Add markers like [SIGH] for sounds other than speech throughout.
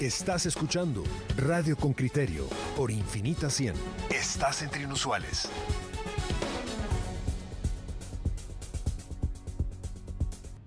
Estás escuchando Radio con Criterio por Infinita 100. Estás entre inusuales.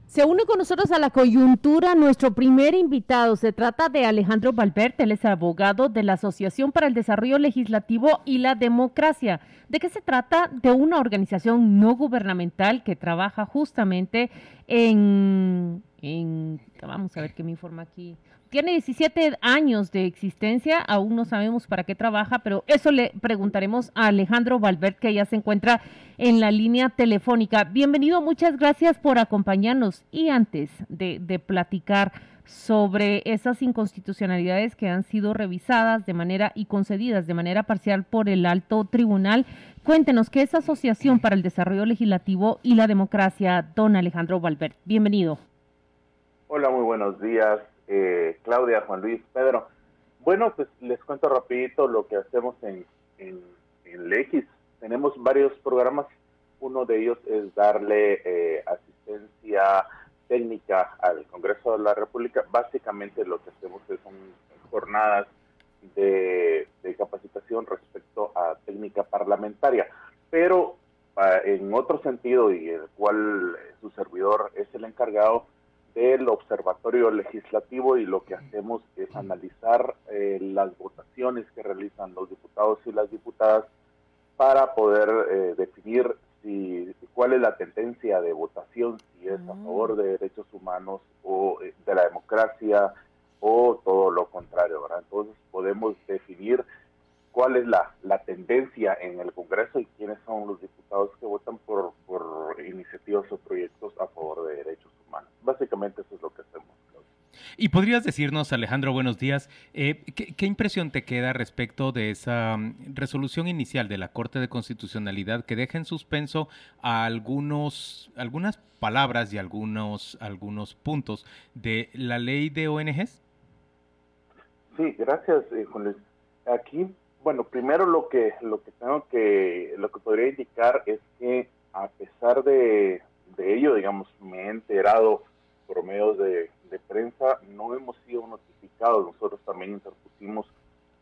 Se une con nosotros a la coyuntura nuestro primer invitado. Se trata de Alejandro Valverde, él es abogado de la Asociación para el Desarrollo Legislativo y la Democracia. ¿De qué se trata? De una organización no gubernamental que trabaja justamente en, en vamos a ver qué me informa aquí, tiene 17 años de existencia, aún no sabemos para qué trabaja, pero eso le preguntaremos a Alejandro Valverde, que ya se encuentra en la línea telefónica. Bienvenido, muchas gracias por acompañarnos. Y antes de, platicar sobre esas inconstitucionalidades que han sido revisadas de manera y concedidas de manera parcial por el alto tribunal, cuéntenos qué es Asociación para el Desarrollo Legislativo y la Democracia, don Alejandro Valverde. Bienvenido. Hola, muy buenos días. Eh, Claudia, Juan Luis, Pedro. Bueno, pues les cuento rapidito lo que hacemos en, en. Tenemos varios programas. Uno de ellos es darle eh, asistencia técnica al Congreso de la República. Básicamente lo que hacemos es son jornadas de, capacitación respecto a técnica parlamentaria. Pero ah, en otro sentido, y el cual su servidor es el encargado, del Observatorio Legislativo y lo que hacemos es analizar eh, las votaciones que realizan los diputados y las diputadas para poder eh, definir si cuál es la tendencia de votación, si es a favor de derechos humanos o eh, de la democracia o todo lo contrario. Entonces podemos definir cuál es la, la tendencia en el Congreso y quiénes son los diputados que votan por, por iniciativas o proyectos Básicamente eso es lo que hacemos. Y podrías decirnos, Alejandro, buenos días, eh, ¿qué, impresión te queda respecto de esa mm, resolución inicial de la Corte de Constitucionalidad que deja en suspenso a algunos, algunas palabras y algunos, algunos puntos de la ley de ONGs? Sí, gracias, eh, Juan Luis. Aquí bueno, primero lo que lo que tengo que lo que podría indicar es que a pesar de, ello, digamos, me he enterado por medios de, prensa, no hemos sido notificados. Nosotros también interpusimos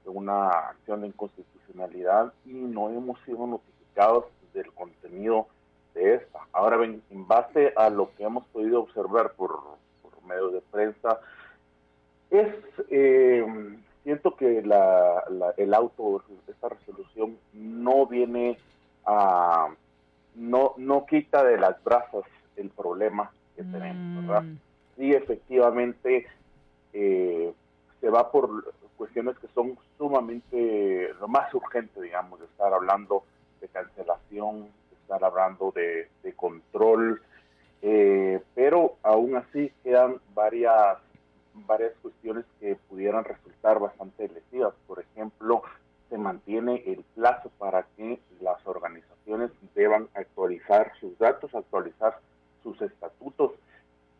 una acción de inconstitucionalidad y no hemos sido notificados del contenido de esta. Ahora bien, en base a lo que hemos podido observar por, por medios de prensa, es eh, siento que la, el auto, esta resolución, no viene a, no, no quita de las brasas el problema que tenemos, ¿verdad? Mm. Sí, efectivamente, eh, se va por cuestiones que son sumamente, lo más urgente, digamos, de estar hablando de cancelación, de estar hablando de, control, eh, pero aún así quedan varias varias cuestiones que pudieran resultar bastante lesivas. Por ejemplo, se mantiene el plazo para que las organizaciones deban actualizar sus datos, actualizar sus estatutos,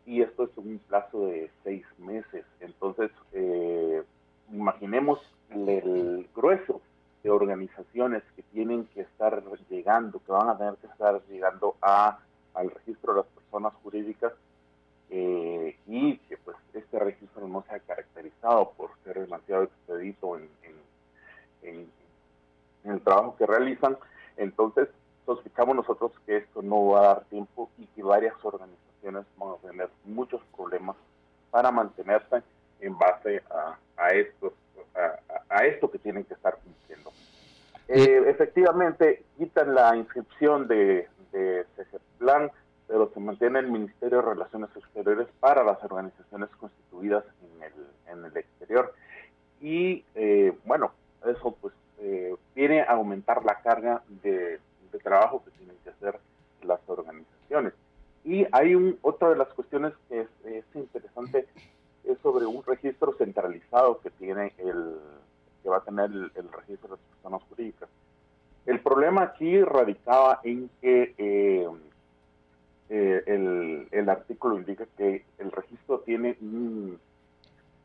y esto es un plazo de seis meses. Entonces, eh, imaginemos el grueso de organizaciones que tienen que estar llegando, que van a tener que estar llegando a al registro de las personas jurídicas eh, y que pues este registro no se ha caracterizado por ser demasiado expedito en, en, el trabajo que realizan. Entonces, sospechamos nosotros que esto no va a dar tiempo y que varias organizaciones van a tener muchos problemas para mantenerse en base a, a, estos, a, esto que tienen que estar cumpliendo. Eh, efectivamente, quitan la inscripción de, de plan pero se mantiene el Ministerio de Relaciones Exteriores para las organizaciones constituidas en el, en el exterior. Y eh, bueno, eso pues eh, viene a aumentar la carga de, trabajo que tienen que hacer las organizaciones. Y hay un, otra de las cuestiones que es, interesante es sobre un registro centralizado que tiene el que va a tener el, registro de las personas jurídicas. El problema aquí radicaba en que eh, eh, el, el, artículo indica que el registro tiene un,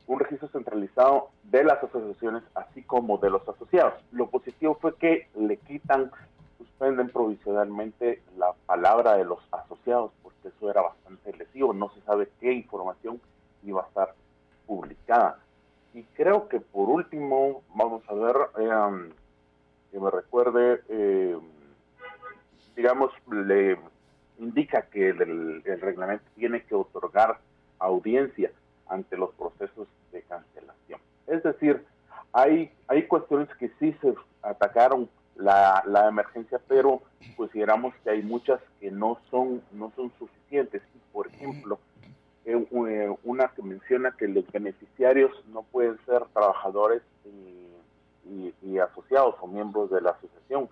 registro centralizado de las asociaciones así como de los asociados. Lo positivo fue que le quitan, suspenden provisionalmente la palabra de los asociados, porque eso era bastante lesivo, no se sabe qué información iba a estar publicada. Y creo que por último, vamos a ver, eh, que me recuerde, eh, digamos, le indica que el, reglamento tiene que otorgar audiencia ante los procesos de cancelación. Es decir, hay, hay cuestiones que sí se atacaron la, la emergencia, pero consideramos que hay muchas que no son, no son suficientes. por ejemplo, eh, eh, una que menciona que los beneficiarios no pueden ser trabajadores y, asociados o miembros de la asociación.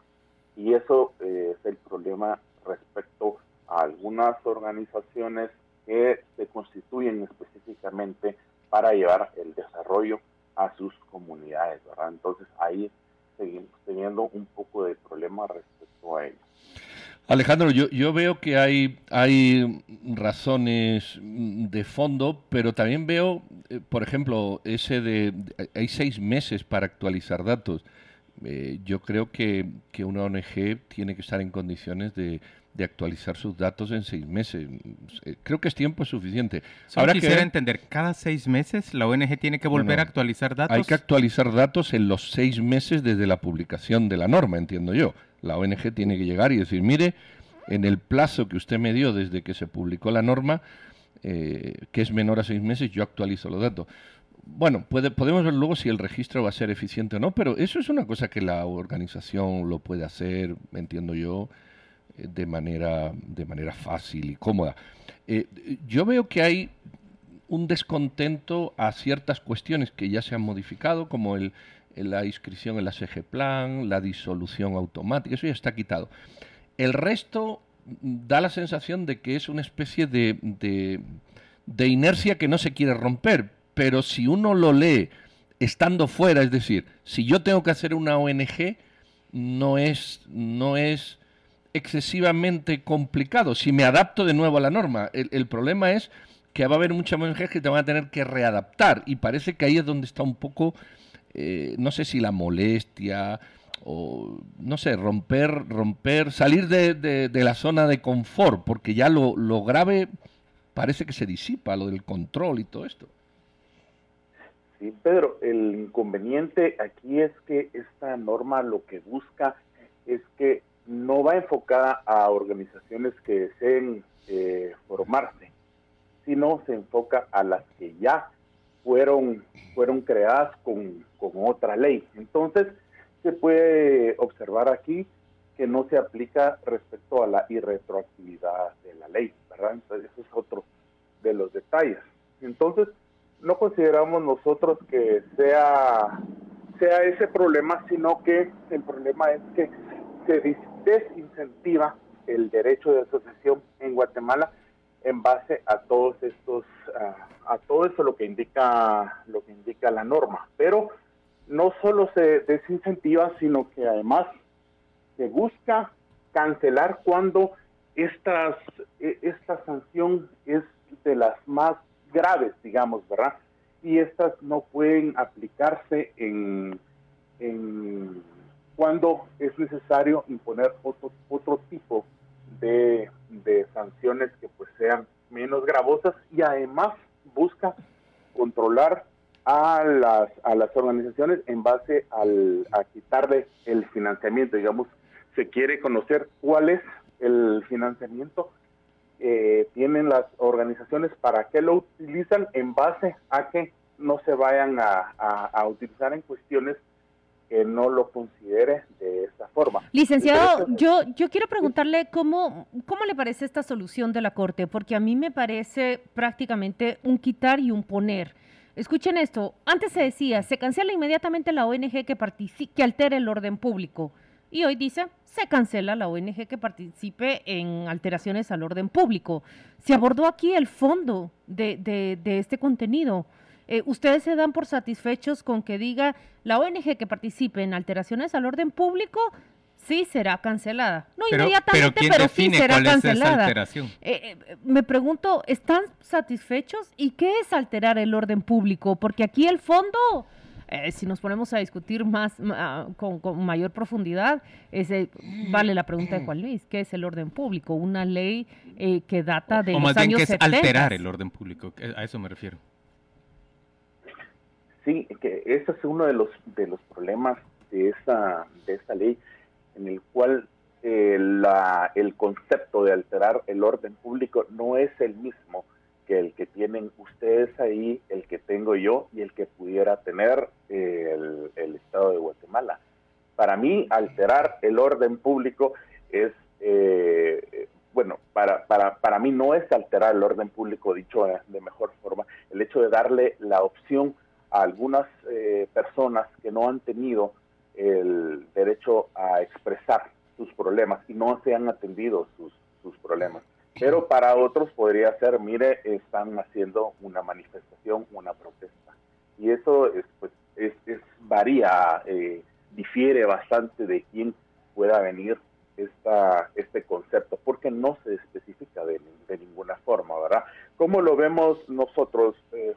Y eso eh, es el problema respecto a algunas organizaciones que se constituyen específicamente para llevar el desarrollo a sus comunidades. Entonces ahí seguimos teniendo un poco de problema respecto a ello. Alejandro, yo, yo veo que hay, hay razones de fondo, pero también veo, eh, por ejemplo, ese de, hay seis meses para actualizar datos. Eh, yo creo que, que, una ONG tiene que estar en condiciones de, de, actualizar sus datos en seis meses. Eh, creo que es tiempo suficiente. Ahora quisiera entender, ¿cada seis meses la ONG tiene que volver a actualizar datos? Hay que actualizar datos en los seis meses desde la publicación de la norma, entiendo yo. La ONG tiene que llegar y decir, mire, en el plazo que usted me dio desde que se publicó la norma, eh, que es menor a seis meses, yo actualizo los datos. Bueno, puede, podemos ver luego si el registro va a ser eficiente o no, pero eso es una cosa que la organización lo puede hacer, entiendo yo, de manera, de manera fácil y cómoda. Eh, yo veo que hay un descontento a ciertas cuestiones que ya se han modificado, como el, la inscripción en la SG Plan, la disolución automática, eso ya está quitado. El resto da la sensación de que es una especie de, de, inercia que no se quiere romper, pero si uno lo lee estando fuera, es decir, si yo tengo que hacer una ONG, no es, no es excesivamente complicado. Si me adapto de nuevo a la norma, el, problema es que va a haber muchas ONGs que te van a tener que readaptar y parece que ahí es donde está un poco eh, no sé si la molestia o no sé, romper, romper, salir de, de, la zona de confort, porque ya lo, lo, grave parece que se disipa, lo del control y todo esto. Sí, Pedro, el inconveniente aquí es que esta norma lo que busca es que no va enfocada a organizaciones que deseen eh, formarse, sino se enfoca a las que ya fueron, fueron creadas con, otra ley. Entonces, se puede observar aquí que no se aplica respecto a la irretroactividad de la ley, ¿verdad? Entonces, ese es otro de los detalles. Entonces, no consideramos nosotros que sea, sea ese problema, sino que el problema es que se desincentiva el derecho de asociación en Guatemala en base a todos estos a, todo eso lo que indica lo que indica la norma. Pero no solo se desincentiva sino que además se busca cancelar cuando estas e, esta sanción es de las más graves digamos verdad y estas no pueden aplicarse en, en cuando es necesario imponer otro otro tipo de, sanciones que pues sean menos gravosas y además busca controlar a las, a las organizaciones en base al, a quitarle el financiamiento. Digamos, se quiere conocer cuál es el financiamiento eh, tienen las organizaciones, para qué lo utilizan en base a que no se vayan a, a utilizar en cuestiones que no lo considere de esa forma. Licenciado, yo, yo quiero preguntarle cómo, cómo le parece esta solución de la Corte, porque a mí me parece prácticamente un quitar y un poner. Escuchen esto, antes se decía, se cancela inmediatamente la ONG que, que altere el orden público. Y hoy dice, se cancela la ONG que participe en alteraciones al orden público. Se abordó aquí el fondo de, de, de este contenido. Eh, ¿Ustedes se dan por satisfechos con que diga la ONG que participe en alteraciones al orden público sí será cancelada. No inmediatamente, pero, sí será cancelada. alteración? Eh, eh, me pregunto, ¿están satisfechos? ¿Y qué es alterar el orden público? Porque aquí el fondo, si nos ponemos a discutir más ah, con, mayor profundidad, ese, vale la pregunta de Juan Luis, ¿qué es el orden público? Una ley que data de o, más bien que es alterar el orden público, a eso me refiero. Sí, que ese es uno de los de los problemas de esta de esta ley, en el cual eh, la, el concepto de alterar el orden público no es el mismo que el que tienen ustedes ahí, el que tengo yo y el que pudiera tener eh, el, el, Estado de Guatemala. Para mí, alterar el orden público es, eh, bueno, para, para, para mí no es alterar el orden público, dicho de mejor forma, el hecho de darle la opción a algunas eh, personas que no han tenido el derecho a expresar sus problemas y no se han atendido sus, sus problemas. Pero para otros podría ser, mire, están haciendo una manifestación, una protesta. Y eso es, pues, es, es varía, eh, difiere bastante de quién pueda venir esta, este concepto, porque no se especifica de, de ninguna forma, ¿verdad? ¿Cómo lo vemos nosotros, eh,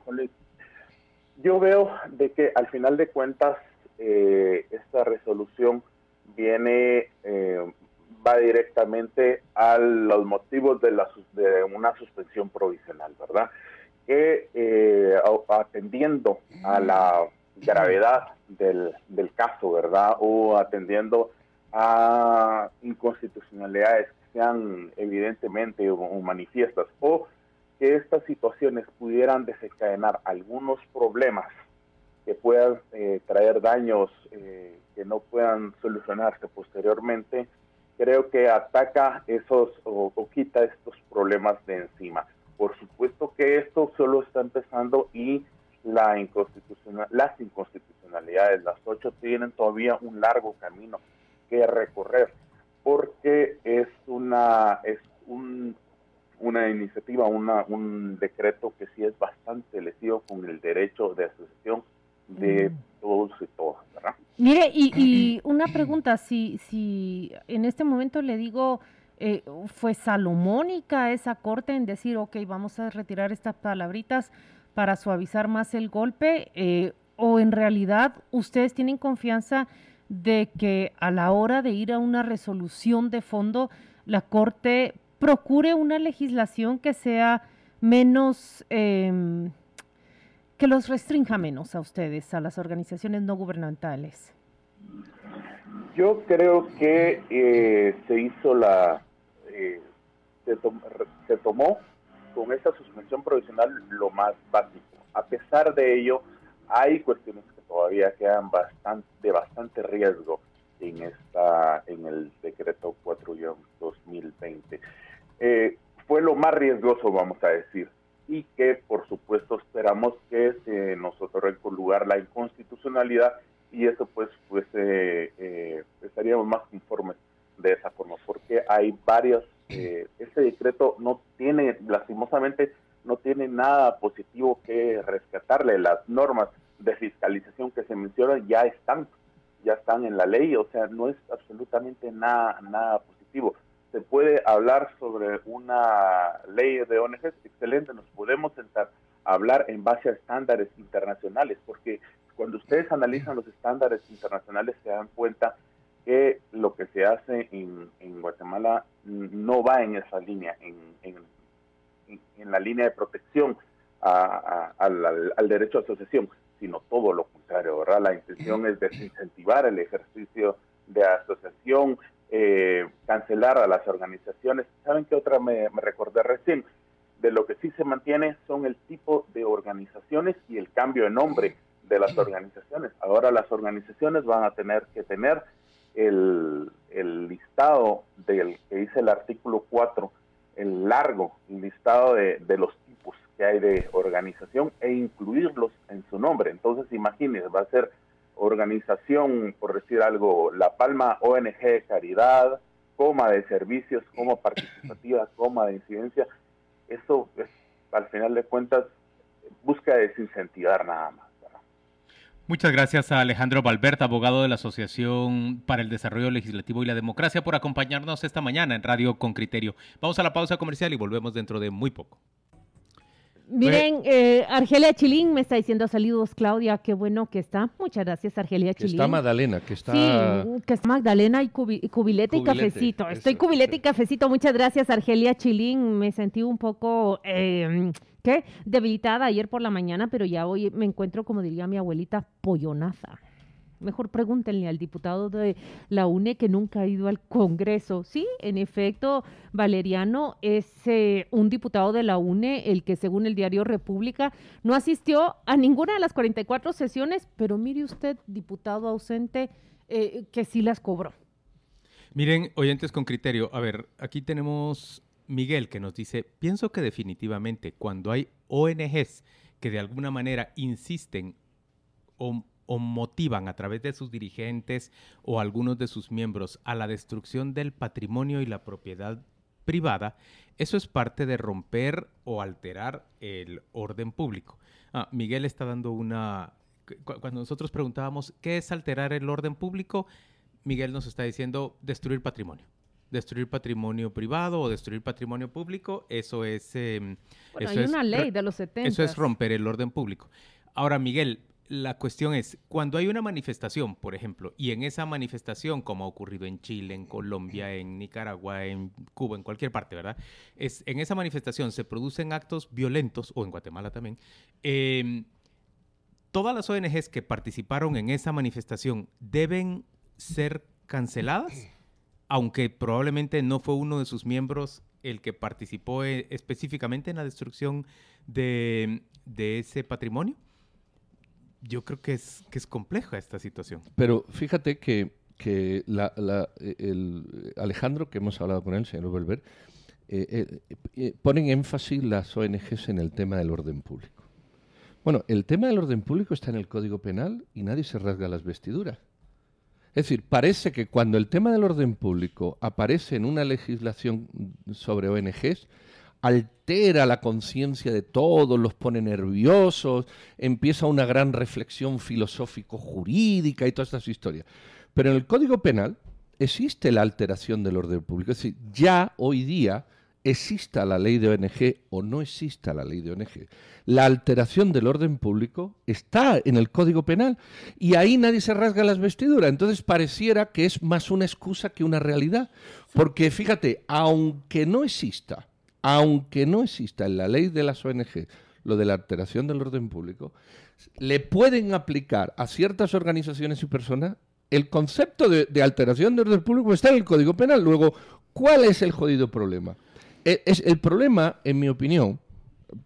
Yo veo de que al final de cuentas eh, esta resolución viene eh, va directamente a los motivos de, la, de una suspensión provisional, ¿verdad? Que eh, atendiendo a la gravedad del, del, caso, ¿verdad? O atendiendo a inconstitucionalidades que sean evidentemente o, manifiestas, o que estas situaciones pudieran desencadenar algunos problemas que puedan eh, traer daños eh, que no puedan solucionarse posteriormente, creo que ataca esos o, quita estos problemas de encima. Por supuesto que esto solo está empezando y la inconstitucional, las inconstitucionalidades, las ocho, tienen todavía un largo camino que recorrer, porque es una es un, una iniciativa, una, un decreto que sí es bastante lesivo con el derecho de asociación de mm. todos y todas, ¿verdad? Mire, [CLEARS THROAT] y, una pregunta, si, si en este momento le digo, eh, ¿fue salomónica esa corte en decir, ok, vamos a retirar estas palabritas para suavizar más el golpe? Eh, ¿O en realidad ustedes tienen confianza de que a la hora de ir a una resolución de fondo, la corte procure una legislación que sea menos... Eh, que los restrinja menos a ustedes, a las organizaciones no gubernamentales? Yo creo que eh, se hizo la, eh, se, tomó con esa suspensión provisional lo más básico. A pesar de ello, hay cuestiones que todavía quedan bastante, de bastante riesgo en esta, en el decreto 4-2020. Eh, fue lo más riesgoso, vamos a decir y que por supuesto esperamos que se nos otorgue con lugar la inconstitucionalidad y eso pues pues eh, eh, estaríamos más conformes de esa forma porque hay varios eh, este decreto no tiene lastimosamente no tiene nada positivo que rescatarle las normas de fiscalización que se mencionan ya están ya están en la ley o sea no es absolutamente nada nada positivo se puede hablar sobre una ley de ONGs, excelente, nos podemos sentar a hablar en base a estándares internacionales, porque cuando ustedes analizan los estándares internacionales se dan cuenta que lo que se hace en, Guatemala no va en esa línea, en, en, la línea de protección al, al, derecho a asociación, sino todo lo contrario, ¿verdad? La intención es [CLEARS THROAT] desincentivar el ejercicio de asociación, eh, cancelar a las organizaciones. ¿Saben qué otra me, recordé recién? De lo que sí se mantiene son el tipo de organizaciones y el cambio de nombre de las organizaciones. Ahora las organizaciones van a tener que tener el, listado del que dice el artículo 4, el largo listado de, de, los tipos que hay de organización e incluirlos en su nombre. Entonces, imagínense, va a ser organización, por decir algo, La Palma ONG Caridad, coma de servicios, coma participativa, [LAUGHS] coma de incidencia, eso es, al final de cuentas busca desincentivar nada más. Muchas gracias a Alejandro Valbert, abogado de la Asociación para el Desarrollo Legislativo y la Democracia, por acompañarnos esta mañana en Radio con Criterio. Vamos a la pausa comercial y volvemos dentro de muy poco. Miren, eh, Argelia Chilín me está diciendo saludos, Claudia, qué bueno que está. Muchas gracias, Argelia Chilín. Que está Magdalena, que está... Sí, que está Magdalena y, cubilete, y cafecito. Estoy cubilete y cafecito. Muchas gracias, Argelia Chilín. Me sentí un poco... Eh, ¿qué? Debilitada ayer por la mañana, pero ya hoy me encuentro, como diría mi abuelita, pollonaza. Mejor pregúntenle al diputado de la UNE que nunca ha ido al Congreso. Sí, en efecto, Valeriano es eh, un diputado de la UNE, el que según el diario República no asistió a ninguna de las 44 sesiones, pero mire usted, diputado ausente, eh, que sí las cobró. Miren, oyentes con criterio, a ver, aquí tenemos Miguel que nos dice, pienso que definitivamente cuando hay ONGs que de alguna manera insisten o, motivan a través de sus dirigentes o algunos de sus miembros a la destrucción del patrimonio y la propiedad privada, eso es parte de romper o alterar el orden público. Ah, Miguel está dando una... Cuando nosotros preguntábamos qué es alterar el orden público, Miguel nos está diciendo destruir patrimonio destruir patrimonio privado o destruir patrimonio público, eso es... Em, bueno, hay una ley de los 70. Eso es romper el orden público. Ahora, Miguel, la cuestión es, cuando hay una manifestación, por ejemplo, y en esa manifestación, como ha ocurrido en Chile, en Colombia, en Nicaragua, en Cuba, en cualquier parte, ¿verdad? Es, en esa manifestación se producen actos violentos, o en Guatemala también, em, todas las ONGs que participaron en esa manifestación deben ser canceladas aunque probablemente no fue uno de sus miembros el que participó eh, específicamente en la destrucción de, ese patrimonio. Yo creo que es, que es compleja esta situación. Pero fíjate que, el Alejandro, que hemos hablado con él, señor Belver, eh, eh, ponen énfasis las ONGs en el tema del orden público. Bueno, el tema del orden público está en el Código Penal y nadie se rasga las vestiduras. Es decir, parece que cuando el tema del orden público aparece en una legislación sobre ONGs, altera la conciencia de todos, los pone nerviosos, empieza una gran reflexión filosófico-jurídica y todas estas historias. Pero en el Código Penal existe la alteración del orden público. Es decir, ya hoy día exista la ley de ONG o no exista la ley de ONG, la alteración del orden público está en el Código Penal y ahí nadie se rasga las vestiduras. Entonces pareciera que es más una excusa que una realidad. Porque fíjate, aunque no exista, aunque no exista en la ley de las ONG lo de la alteración del orden público, le pueden aplicar a ciertas organizaciones y personas el concepto de, alteración del orden público está en el Código Penal. Luego, ¿cuál es el jodido problema? E, es, el problema, en mi opinión,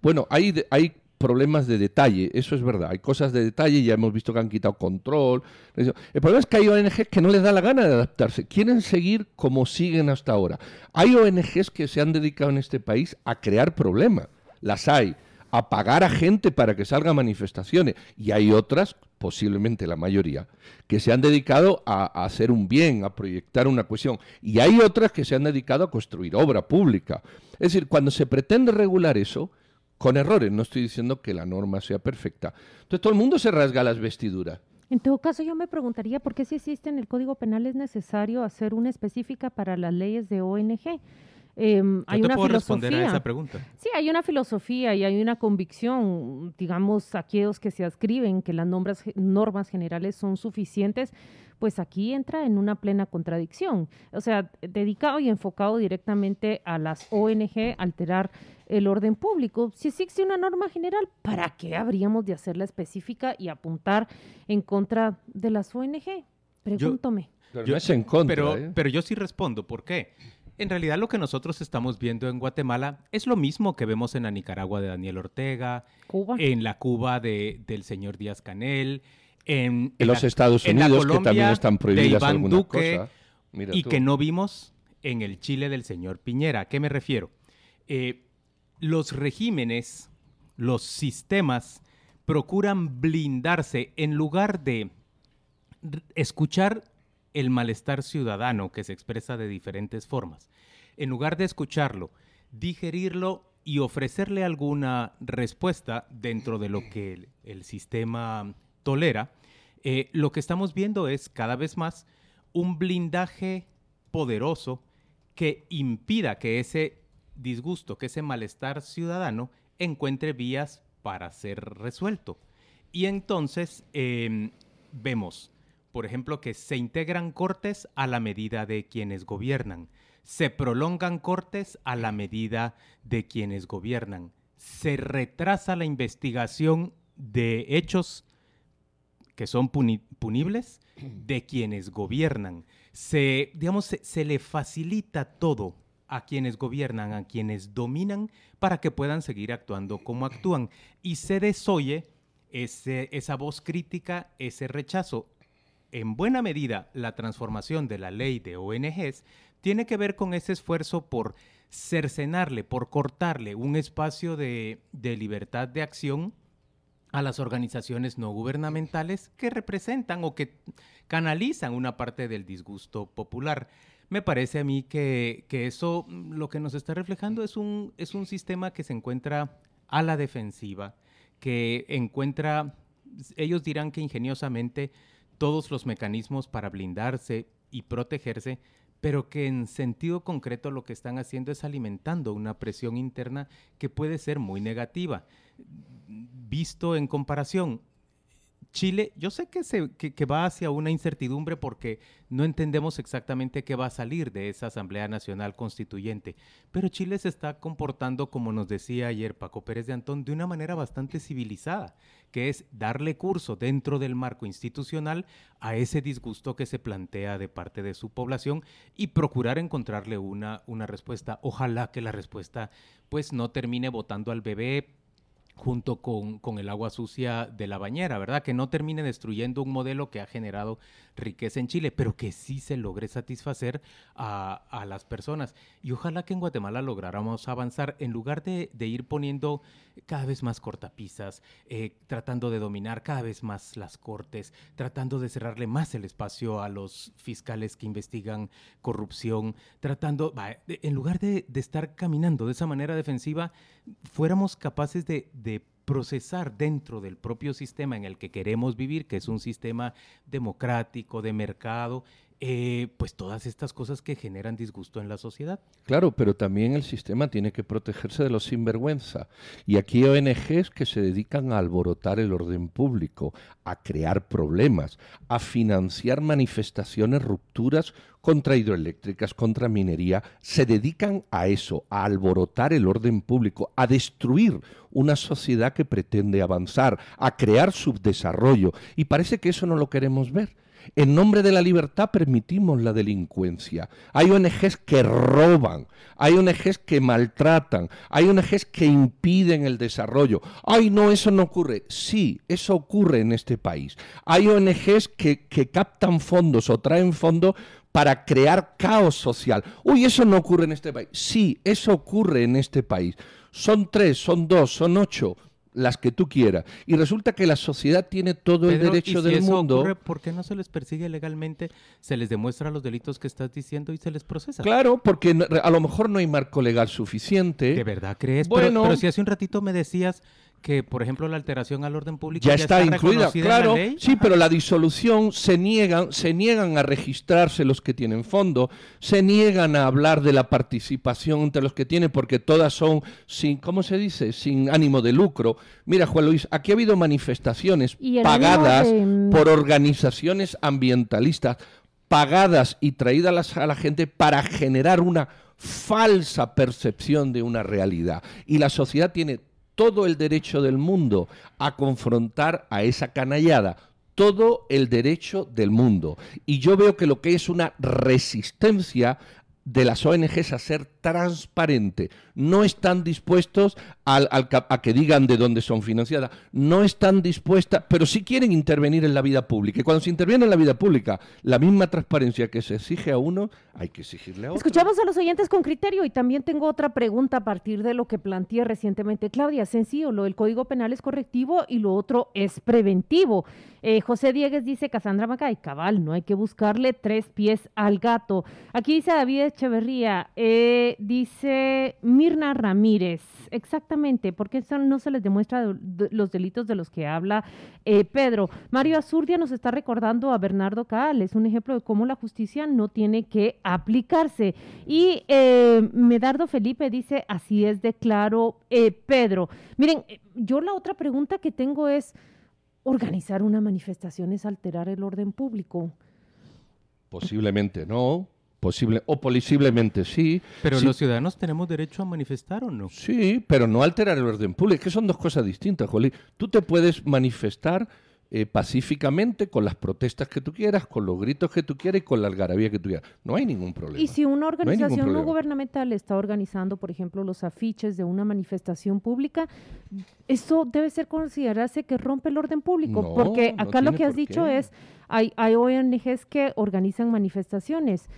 bueno, hay, hay problemas de detalle, eso es verdad. Hay cosas de detalle, ya hemos visto que han quitado control. El problema es que hay ONGs que no les da la gana de adaptarse, quieren seguir como siguen hasta ahora. Hay ONGs que se han dedicado en este país a crear problemas, las hay, a pagar a gente para que salga a manifestaciones, y hay otras, posiblemente la mayoría, que se han dedicado a, hacer un bien, a proyectar una cuestión, y hay otras que se han dedicado a construir obra pública. Es decir, cuando se pretende regular eso, con errores, no estoy diciendo que la norma sea perfecta, entonces todo el mundo se rasga las vestiduras. En todo caso, yo me preguntaría por qué si existe en el Código Penal es necesario hacer una específica para las leyes de ONG. Em, hay una filosofía. responder a esa pregunta. Sí, hay una filosofía y hay una convicción, digamos, aquellos que se adscriben que las normas, normas generales son suficientes, pues aquí entra en una plena contradicción. O sea, dedicado y enfocado directamente a las ONG, alterar el orden público. Si existe una norma general, ¿para qué habríamos de hacerla específica y apuntar en contra de las ONG? Pregúntome. Yo, en contra, pero, ¿eh? pero yo sí respondo. ¿Por qué? En realidad lo que nosotros estamos viendo en Guatemala es lo mismo que vemos en la Nicaragua de Daniel Ortega, en la Cuba de, del señor Díaz Canel, en, los Estados Unidos que también están prohibidas algunas cosas. y que no vimos en el Chile del señor Piñera. ¿A qué me refiero? Eh, los regímenes, los sistemas procuran blindarse en lugar de escuchar el malestar ciudadano que se expresa de diferentes formas. En lugar de escucharlo, digerirlo y ofrecerle alguna respuesta dentro de lo que el, sistema tolera, eh, lo que estamos viendo es cada vez más un blindaje poderoso que impida que ese disgusto, que ese malestar ciudadano encuentre vías para ser resuelto. Y entonces em, vemos por ejemplo, que se integran cortes a la medida de quienes gobiernan, se prolongan cortes a la medida de quienes gobiernan, se retrasa la investigación de hechos que son punibles de quienes gobiernan. Se, digamos, se, le facilita todo a quienes gobiernan, a quienes dominan, para que puedan seguir actuando como actúan. Y se desoye ese, esa voz crítica, ese rechazo. En buena medida, la transformación de la ley de ONGs tiene que ver con ese esfuerzo por cercenarle, por cortarle un espacio de, de libertad de acción a las organizaciones no gubernamentales que representan o que canalizan una parte del disgusto popular. Me parece a mí que, eso mm, lo que nos está reflejando es un, es un sistema que se encuentra a la defensiva, que encuentra, ellos dirán que ingeniosamente, todos los mecanismos para blindarse y protegerse, pero que en sentido concreto lo que están haciendo es alimentando una presión interna que puede ser muy negativa. Visto en comparación, Chile, yo sé que, se, que, va hacia una incertidumbre porque no entendemos exactamente qué va a salir de esa Asamblea Nacional Constituyente, pero Chile se está comportando, como nos decía ayer Paco Pérez de Antón, de una manera bastante civilizada, que es darle curso dentro del marco institucional a ese disgusto que se plantea de parte de su población y procurar encontrarle una, una respuesta. Ojalá que la respuesta pues no termine votando al bebé junto con, con, el agua sucia de la bañera, ¿verdad? Que no termine destruyendo un modelo que ha generado riqueza en Chile, pero que sí se logre satisfacer a, a las personas. Y ojalá que en Guatemala lográramos avanzar en lugar de, de ir poniendo cada vez más cortapisas, eh, tratando de dominar cada vez más las cortes, tratando de cerrarle más el espacio a los fiscales que investigan corrupción, tratando, en lugar de, de estar caminando de esa manera defensiva, fuéramos capaces de, de procesar dentro del propio sistema en el que queremos vivir, que es un sistema democrático, de mercado, eh, pues todas estas cosas que generan disgusto en la sociedad. Claro, pero también el sistema tiene que protegerse de los sinvergüenza. Y aquí hay ONGs que se dedican a alborotar el orden público, a crear problemas, a financiar manifestaciones, rupturas contra hidroeléctricas, contra minería, se dedican a eso, a alborotar el orden público, a destruir una sociedad que pretende avanzar, a crear subdesarrollo. Y parece que eso no lo queremos ver. En nombre de la libertad permitimos la delincuencia. Hay ONGs que roban, hay ONGs que maltratan, hay ONGs que impiden el desarrollo. Ay, no, eso no ocurre. Sí, eso ocurre en este país. Hay ONGs que, que captan fondos o traen fondos para crear caos social. Uy, eso no ocurre en este país. Sí, eso ocurre en este país. Son tres, son dos, son ocho las que tú quieras. Y resulta que la sociedad tiene todo el derecho del mundo. Ocurre, ¿Por qué no se les persigue legalmente? Se les demuestra los delitos que estás diciendo y se les procesa. Claro, porque a lo mejor no hay marco legal suficiente. ¿De verdad crees? Bueno, pero si hace un ratito me decías que, por ejemplo, la alteración al orden público ya, está, incluida, claro. Sí, pero la disolución se niegan, se niegan a registrarse los que tienen fondo, se niegan a hablar de la participación entre los que tienen, porque todas son sin, ¿cómo se dice? Sin ánimo de lucro. Mira, Juan Luis, aquí ha habido manifestaciones pagadas por organizaciones ambientalistas, pagadas y traídas a la gente para generar una falsa percepción de una realidad. Y la sociedad tiene todo el derecho del mundo a confrontar a esa canallada, todo el derecho del mundo. Y yo veo que lo que es una resistencia de las ONGs a ser transparente. No están dispuestos a que digan de dónde son financiadas. No están dispuestas, pero sí quieren intervenir en la vida pública. Y cuando se interviene en la vida pública, la misma transparencia que se exige a uno, hay que exigirle a otro. Escuchamos a los oyentes con criterio y también tengo otra pregunta a partir de lo que planteé recientemente Claudia. Sencillo, lo del Código Penal es correctivo y lo otro es preventivo. Eh, José Diegues dice, Casandra Macay, cabal, no hay que buscarle tres pies al gato. Aquí dice David Echeverría, eh, dice Mirna Ramírez, exactamente, porque no se les demuestra los delitos de los que habla eh, Pedro. Mario Azurdia nos está recordando a Bernardo Caal, es un ejemplo de cómo la justicia no tiene que aplicarse. Y Medardo Felipe dice, así es de claro, Pedro. Miren, yo la otra pregunta que tengo es, organizar una manifestación es alterar el orden público. Posiblemente no, Posible, o posiblemente sí. Pero Sí, los ciudadanos tenemos derecho a manifestar o no. Sí, pero no alterar el orden público. Es que son dos cosas distintas, Jolín. Tú te puedes manifestar eh, pacíficamente con las protestas que tú quieras, con los gritos que tú quieras y con la algarabía que tú quieras. No hay ningún problema. Y si una organización no gubernamental está organizando, por ejemplo, los afiches de una manifestación pública, eso debe ser considerarse que rompe el orden público, No, porque no acá lo que has dicho qué. es, hay, hay ONGs que organizan manifestaciones.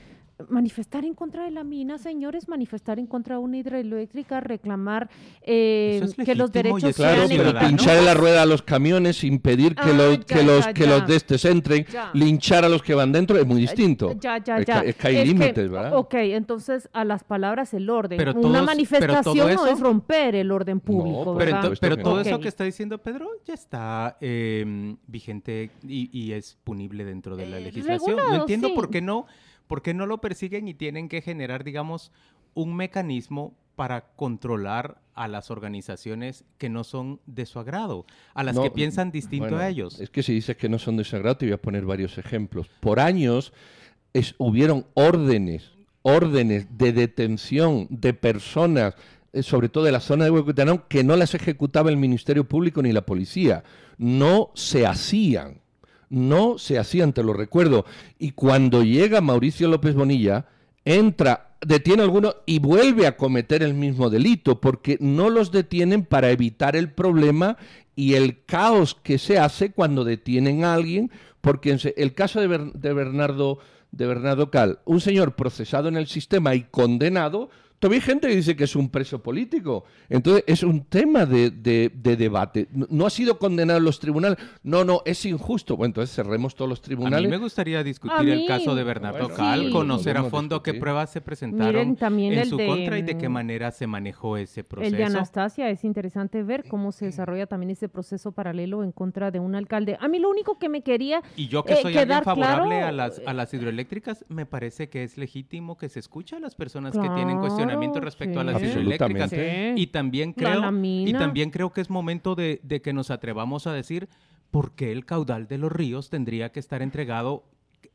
Manifestar en contra de la mina, señores, manifestar en contra de una hidroeléctrica, reclamar eh, es que los derechos es Claro, sean pero pinchar en la rueda a los camiones, impedir que Ah, los, ya, que los, ya, que ya. los de estos entren, Ya. linchar a los que van dentro es muy distinto. Ya, ya, ya. que- es que hay Es límites, ¿verdad? Ok, entonces a las palabras el orden. Pero Una todos- pero manifestación no eso- es romper el orden público, por Pero, pero que todo no. eso que está diciendo Pedro ya está eh, vigente y, y es punible dentro de la Eh, legislación. regulado, no entiendo sí. por qué no, por qué no lo persiguen y tienen que generar, digamos, un mecanismo para controlar a las organizaciones que no son de su agrado, a las No, que piensan distinto bueno, a ellos. Es que si dices que no son de sagrado, te voy a poner varios ejemplos. Por años es- hubieron órdenes, órdenes de detención de personas, eh, sobre todo de la zona de Huehuetenango, que no las ejecutaba el Ministerio Público ni la policía. No se hacían. No se hacían, te lo recuerdo. Y cuando llega Mauricio López Bonilla, entra, detiene a alguno y vuelve a cometer el mismo delito, porque no los detienen para evitar el problema y el caos que se hace cuando detienen a alguien, porque el caso de, Ber- de Bernardo de Bernardo Cal, un señor procesado en el sistema y condenado, todavía hay gente que dice que es un preso político. Entonces es un tema de, de- de debate. No, no ha sido condenado en los tribunales. No, no, es injusto. Bueno, entonces cerremos todos los A tribunales. mí me gustaría discutir A el caso de Bernardo Bueno, Cal, sí. conocer a fondo qué pruebas se presentaron Miren, en el su de, contra y de qué manera se manejó ese El proceso. de Anastasia es interesante ver cómo se desarrolla también ese proceso paralelo en contra de un alcalde. A mí lo único que me quería Y yo que eh, soy alguien quedar favorable claro, a, las, a eh, las hidroeléctricas, me parece que es legítimo que se escuche a las personas que tienen cuestionamiento Respecto a las hidroeléctricas. Sí. Y también creo, y también creo que es momento de, de que nos atrevamos a decir por qué el caudal de los ríos tendría que estar entregado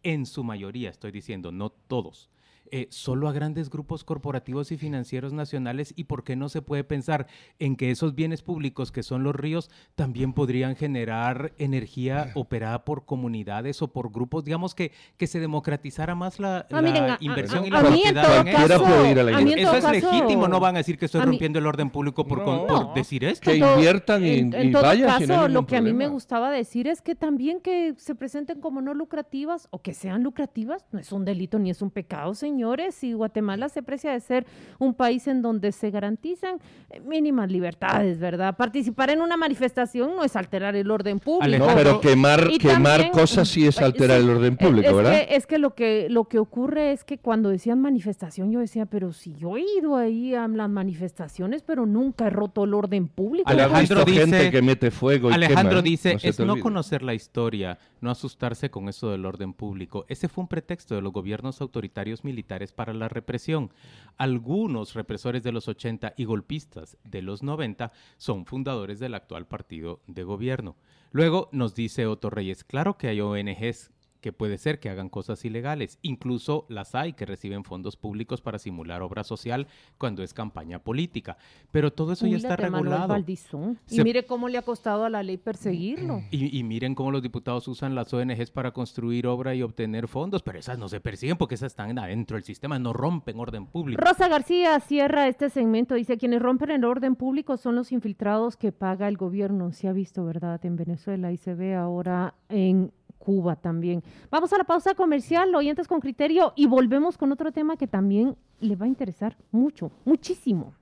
en su mayoría, estoy diciendo, no todos. Eh, solo a grandes grupos corporativos y financieros nacionales y por qué no se puede pensar en que esos bienes públicos que son los ríos también podrían generar energía operada por comunidades o por grupos, digamos que, que se democratizara más la, Ah, la miren, a- a- inversión y a la mí en propiedad todo en eso. Cualquiera caso- puede ir a la a mí en. Eso todo es caso- legítimo, no van a decir que estoy a mí- rompiendo el orden público por, con- No. decir esto. Que inviertan y- en, en y todo vayan, si no hay caso, lo que a mí me gustaba decir es que también que se presenten como no lucrativas o que sean lucrativas no es un delito ni es un pecado, señores. Y Guatemala se precia de ser un país en donde se garantizan eh, mínimas libertades, ¿verdad? Participar en una manifestación no es alterar el orden público. No, pero quemar, Y quemar también, cosas sí es alterar sí, el orden público, es ¿verdad? Que, es que lo que lo que ocurre es que cuando decían manifestación, yo decía, pero si yo he ido ahí a las manifestaciones, pero nunca he roto el orden público. Alejandro gente dice- que mete fuego y Alejandro quema, dice, No es no conocer la historia, no asustarse con eso del orden público. Ese fue un pretexto de los gobiernos autoritarios militares para la represión. Algunos represores de los 80 y golpistas de los 90 son fundadores del actual partido de gobierno. Luego nos dice Otto Reyes, claro que hay ONGs que puede ser que hagan cosas ilegales. Incluso las hay que reciben fondos públicos para simular obra social cuando es campaña política. Pero todo eso ya está regulado. Valdizón. Y mire cómo le ha costado a la ley perseguirlo. [CLEARS THROAT] Y, y miren cómo los diputados usan las ONGs para construir obra y obtener fondos, pero esas no se persiguen porque esas están adentro del sistema, no rompen orden público. Rosa García cierra este segmento. Dice, quienes rompen el orden público son los infiltrados que paga el gobierno. Se ha visto, ¿verdad? En Venezuela y se ve ahora en Cuba también. Vamos a la pausa comercial, oyentes con criterio, y volvemos con otro tema que también le va a interesar mucho, muchísimo.